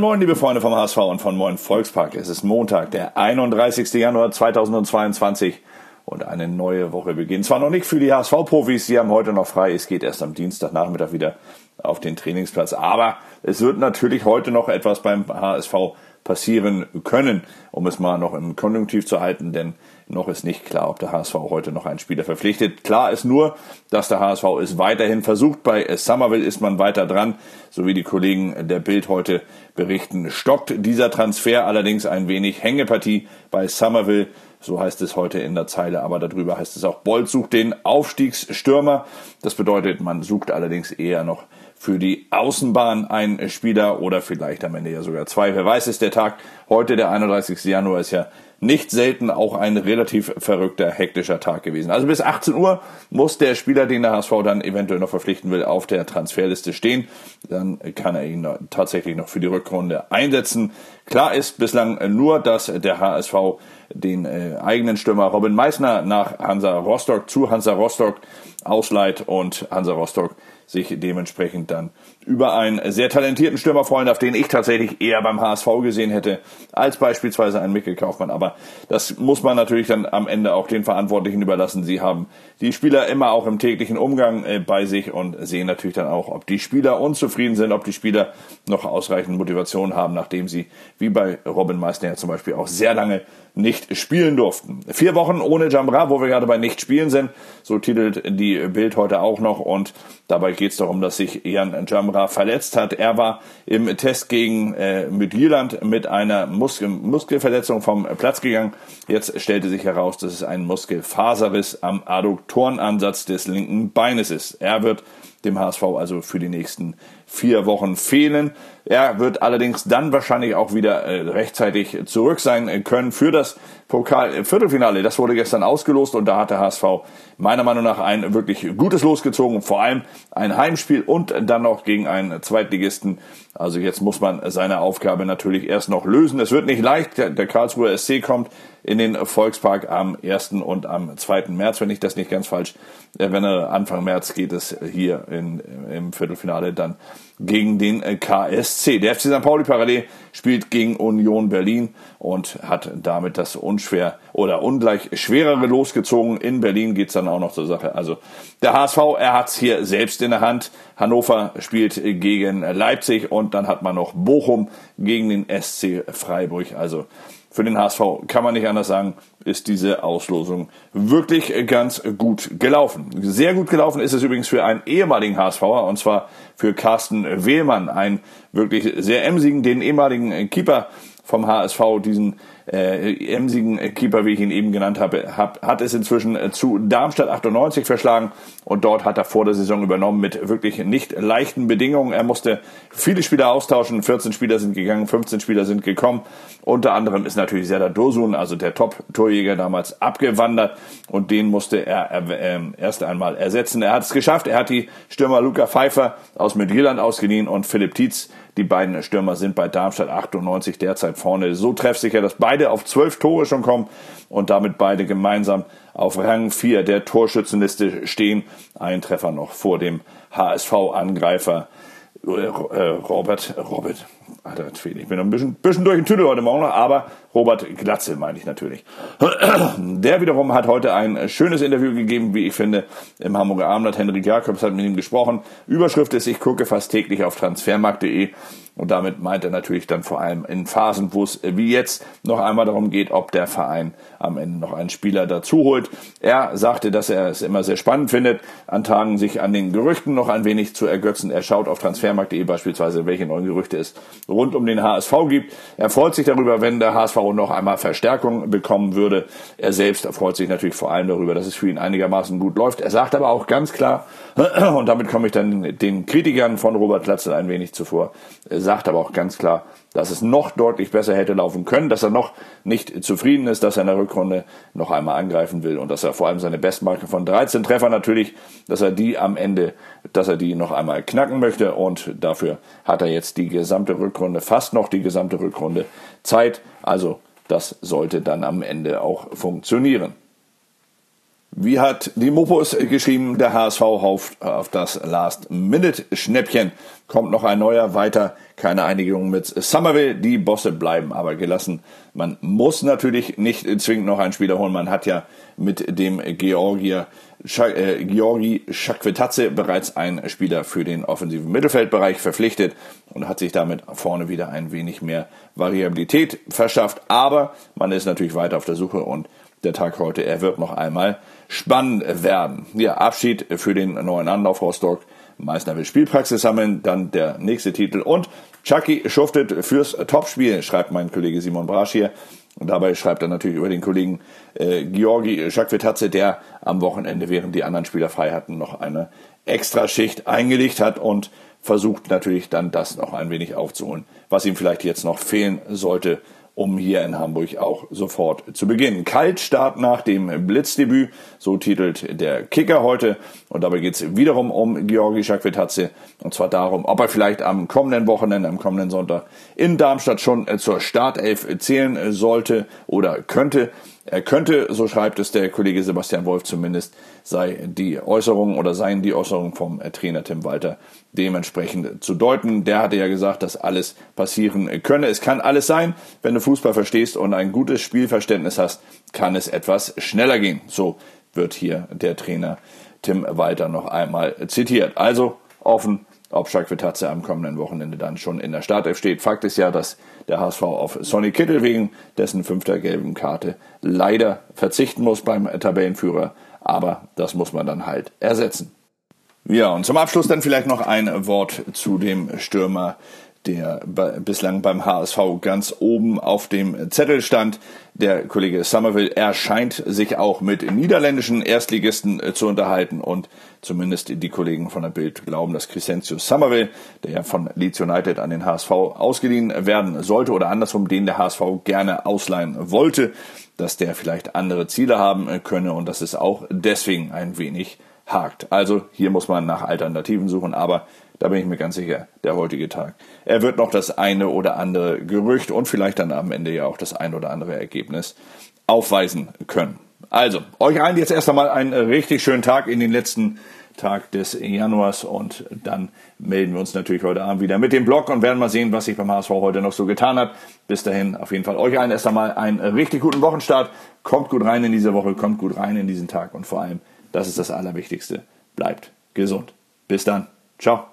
Moin Moin, liebe Freunde vom HSV und von Moin Volkspark. Es ist Montag, der 31. Januar 2022 und eine neue Woche beginnt. Zwar noch nicht für die HSV-Profis, sie haben heute noch frei. Es geht erst am Dienstagnachmittag wieder auf den Trainingsplatz. Aber es wird natürlich heute noch etwas beim HSV passieren können, um es mal noch im Konjunktiv zu halten, denn noch ist nicht klar, ob der HSV heute noch einen Spieler verpflichtet. Klar ist nur, dass der HSV es weiterhin versucht. Bei Somerville ist man weiter dran, so wie die Kollegen der Bild heute berichten. Stockt dieser Transfer allerdings ein wenig Hängepartie bei Somerville. So heißt es heute in der Zeile, aber darüber heißt es auch, Bolt sucht den Aufstiegsstürmer. Das bedeutet, man sucht allerdings eher noch für die Außenbahn ein Spieler oder vielleicht am Ende ja sogar zwei. Wer weiß, ist der Tag heute, der 31. Januar, ist ja nicht selten auch ein relativ verrückter, hektischer Tag gewesen. Also bis 18 Uhr muss der Spieler, den der HSV dann eventuell noch verpflichten will, auf der Transferliste stehen. Dann kann er ihn tatsächlich noch für die Rückrunde einsetzen. Klar ist bislang nur, dass der HSV den äh, eigenen Stürmer Robin Meissner nach Hansa Rostock zu Hansa Rostock ausleiht und Hansa Rostock sich dementsprechend dann über einen sehr talentierten Stürmer freuen darf, den ich tatsächlich eher beim HSV gesehen hätte, als beispielsweise einen Mikkel Kaufmann. Aber das muss man natürlich dann am Ende auch den Verantwortlichen überlassen. Sie haben die Spieler immer auch im täglichen Umgang äh, bei sich und sehen natürlich dann auch, ob die Spieler unzufrieden sind, ob die Spieler noch ausreichend Motivation haben, nachdem sie, wie bei Robin Meissner zum Beispiel, auch sehr lange nicht spielen durften. Vier Wochen ohne Jambra, wo wir gerade bei nicht spielen sind, so titelt die Bild heute auch noch und dabei geht es darum, dass sich Jan Jamra verletzt hat. Er war im Test gegen äh, Midtjylland mit einer Muskel Muskelverletzung vom Platz gegangen. Jetzt stellte sich heraus, dass es ein Muskelfaserriss am Adduktorenansatz des linken Beines ist. Er wird dem HSV also für die nächsten vier Wochen fehlen. Er wird allerdings dann wahrscheinlich auch wieder äh, rechtzeitig zurück sein können für das Pokal-Viertelfinale. Das wurde gestern ausgelost und da hat der HSV meiner Meinung nach ein wirklich gutes Los gezogen. Vor allem ein Heimspiel und dann noch gegen einen Zweitligisten. Also jetzt muss man seine Aufgabe natürlich erst noch lösen. Es wird nicht leicht. Der Karlsruher SC kommt in den Volkspark am 1. und am 2. März, wenn ich das nicht ganz falsch erwähne. Anfang März geht es hier in, im Viertelfinale dann gegen den KSC. Der FC St. Pauli parallel spielt gegen Union Berlin und hat damit das unschwer oder ungleich schwerere losgezogen. In Berlin geht's dann auch noch zur Sache. Also der HSV, er hat's hier selbst in der Hand. Hannover spielt gegen Leipzig und dann hat man noch Bochum gegen den SC Freiburg. Also für den HSV kann man nicht anders sagen, ist diese Auslosung wirklich ganz gut gelaufen. Sehr gut gelaufen ist es übrigens für einen ehemaligen HSVer und zwar für Carsten Wehlmann, einen wirklich sehr emsigen, den ehemaligen Keeper vom HSV, diesen äh, emsigen Keeper, wie ich ihn eben genannt habe, hab, hat es inzwischen äh, zu Darmstadt 98 verschlagen und dort hat er vor der Saison übernommen mit wirklich nicht leichten Bedingungen. Er musste viele Spieler austauschen, 14 Spieler sind gegangen, 15 Spieler sind gekommen. Unter anderem ist natürlich Serdar Dosun, also der Top-Torjäger damals, abgewandert und den musste er äh, erst einmal ersetzen. Er hat es geschafft, er hat die Stürmer Luca Pfeiffer aus Midtjylland ausgeliehen und Philipp Tietz die beiden Stürmer sind bei Darmstadt 98 derzeit vorne so treffsicher, dass beide auf zwölf Tore schon kommen und damit beide gemeinsam auf Rang 4 der Torschützenliste stehen. Ein Treffer noch vor dem HSV-Angreifer äh, Robert, Robert, Alter, ich bin noch ein bisschen, bisschen durch den Tüdel heute Morgen noch, aber Robert Glatzel meine ich natürlich. Der wiederum hat heute ein schönes Interview gegeben, wie ich finde, im Hamburger Abendblatt. Henrik Jakobs hat mit ihm gesprochen. Überschrift ist, ich gucke fast täglich auf transfermarkt.de und damit meint er natürlich dann vor allem in Phasen, wo es wie jetzt noch einmal darum geht, ob der Verein am Ende noch einen Spieler dazu holt. Er sagte, dass er es immer sehr spannend findet, an Tagen sich an den Gerüchten noch ein wenig zu ergötzen. Er schaut auf transfermarkt.de beispielsweise, welche neuen Gerüchte es rund um den HSV gibt. Er freut sich darüber, wenn der HSV noch einmal Verstärkung bekommen würde. Er selbst freut sich natürlich vor allem darüber, dass es für ihn einigermaßen gut läuft. Er sagt aber auch ganz klar, und damit komme ich dann den Kritikern von Robert Glatzel ein wenig zuvor, er sagt aber auch ganz klar, dass es noch deutlich besser hätte laufen können, dass er noch nicht zufrieden ist, dass er in der Rückrunde noch einmal angreifen will und dass er vor allem seine Bestmarke von 13 Treffern natürlich, dass er die am Ende, dass er die noch einmal knacken möchte und dafür hat er jetzt die gesamte Rückrunde, fast noch die gesamte Rückrunde Zeit. Also das sollte dann am Ende auch funktionieren. Wie hat die Mopus geschrieben, der HSV hofft auf das Last-Minute-Schnäppchen. Kommt noch ein neuer weiter, keine Einigung mit Somerville. Die Bosse bleiben aber gelassen. Man muss natürlich nicht zwingend noch einen Spieler holen. Man hat ja mit dem Georgier äh, Georgi Schakvetadze bereits einen Spieler für den offensiven Mittelfeldbereich verpflichtet und hat sich damit vorne wieder ein wenig mehr Variabilität verschafft. Aber man ist natürlich weiter auf der Suche und der Tag heute, er wird noch einmal spannend werden. Ja, Abschied für den neuen Anlauf Rostock. Meister will Spielpraxis sammeln, dann der nächste Titel und Chucky schuftet fürs Topspiel, schreibt mein Kollege Simon Brasch hier. Und dabei schreibt er natürlich über den Kollegen äh, Georgi Schakvetatze, der am Wochenende, während die anderen Spieler frei hatten, noch eine Extraschicht eingelegt hat und versucht natürlich dann das noch ein wenig aufzuholen, was ihm vielleicht jetzt noch fehlen sollte um hier in Hamburg auch sofort zu beginnen. Kaltstart nach dem Blitzdebüt, so titelt der Kicker heute. Und dabei geht es wiederum um Georgi Schakvetadze. Und zwar darum, ob er vielleicht am kommenden Wochenende, am kommenden Sonntag in Darmstadt schon zur Startelf zählen sollte oder könnte. Er könnte, so schreibt es der Kollege Sebastian Wolf zumindest, sei die Äußerung oder seien die Äußerungen vom Trainer Tim Walter dementsprechend zu deuten. Der hatte ja gesagt, dass alles passieren könne. Es kann alles sein, wenn du Fußball verstehst und ein gutes Spielverständnis hast, kann es etwas schneller gehen. So wird hier der Trainer Tim Walter noch einmal zitiert. Also offen ob Schalke am kommenden Wochenende dann schon in der Startelf steht. Fakt ist ja, dass der HSV auf Sonny Kittel wegen dessen fünfter gelben Karte leider verzichten muss beim Tabellenführer. Aber das muss man dann halt ersetzen. Ja, und zum Abschluss dann vielleicht noch ein Wort zu dem Stürmer der bislang beim HSV ganz oben auf dem Zettel stand. Der Kollege Somerville erscheint sich auch mit niederländischen Erstligisten äh, zu unterhalten und zumindest die Kollegen von der Bild glauben, dass Crescencio Somerville, der ja von Leeds United an den HSV ausgeliehen werden sollte oder andersrum, den der HSV gerne ausleihen wollte, dass der vielleicht andere Ziele haben äh, könne und dass es auch deswegen ein wenig hakt. Also hier muss man nach Alternativen suchen, aber da bin ich mir ganz sicher, der heutige Tag. Er wird noch das eine oder andere Gerücht und vielleicht dann am Ende ja auch das ein oder andere Ergebnis aufweisen können. Also, euch allen jetzt erst einmal einen richtig schönen Tag in den letzten Tag des Januars und dann melden wir uns natürlich heute Abend wieder mit dem Blog und werden mal sehen, was sich beim HSV heute noch so getan hat. Bis dahin auf jeden Fall euch allen erst einmal einen richtig guten Wochenstart. Kommt gut rein in diese Woche, kommt gut rein in diesen Tag und vor allem, das ist das Allerwichtigste, bleibt gesund. Bis dann. Ciao.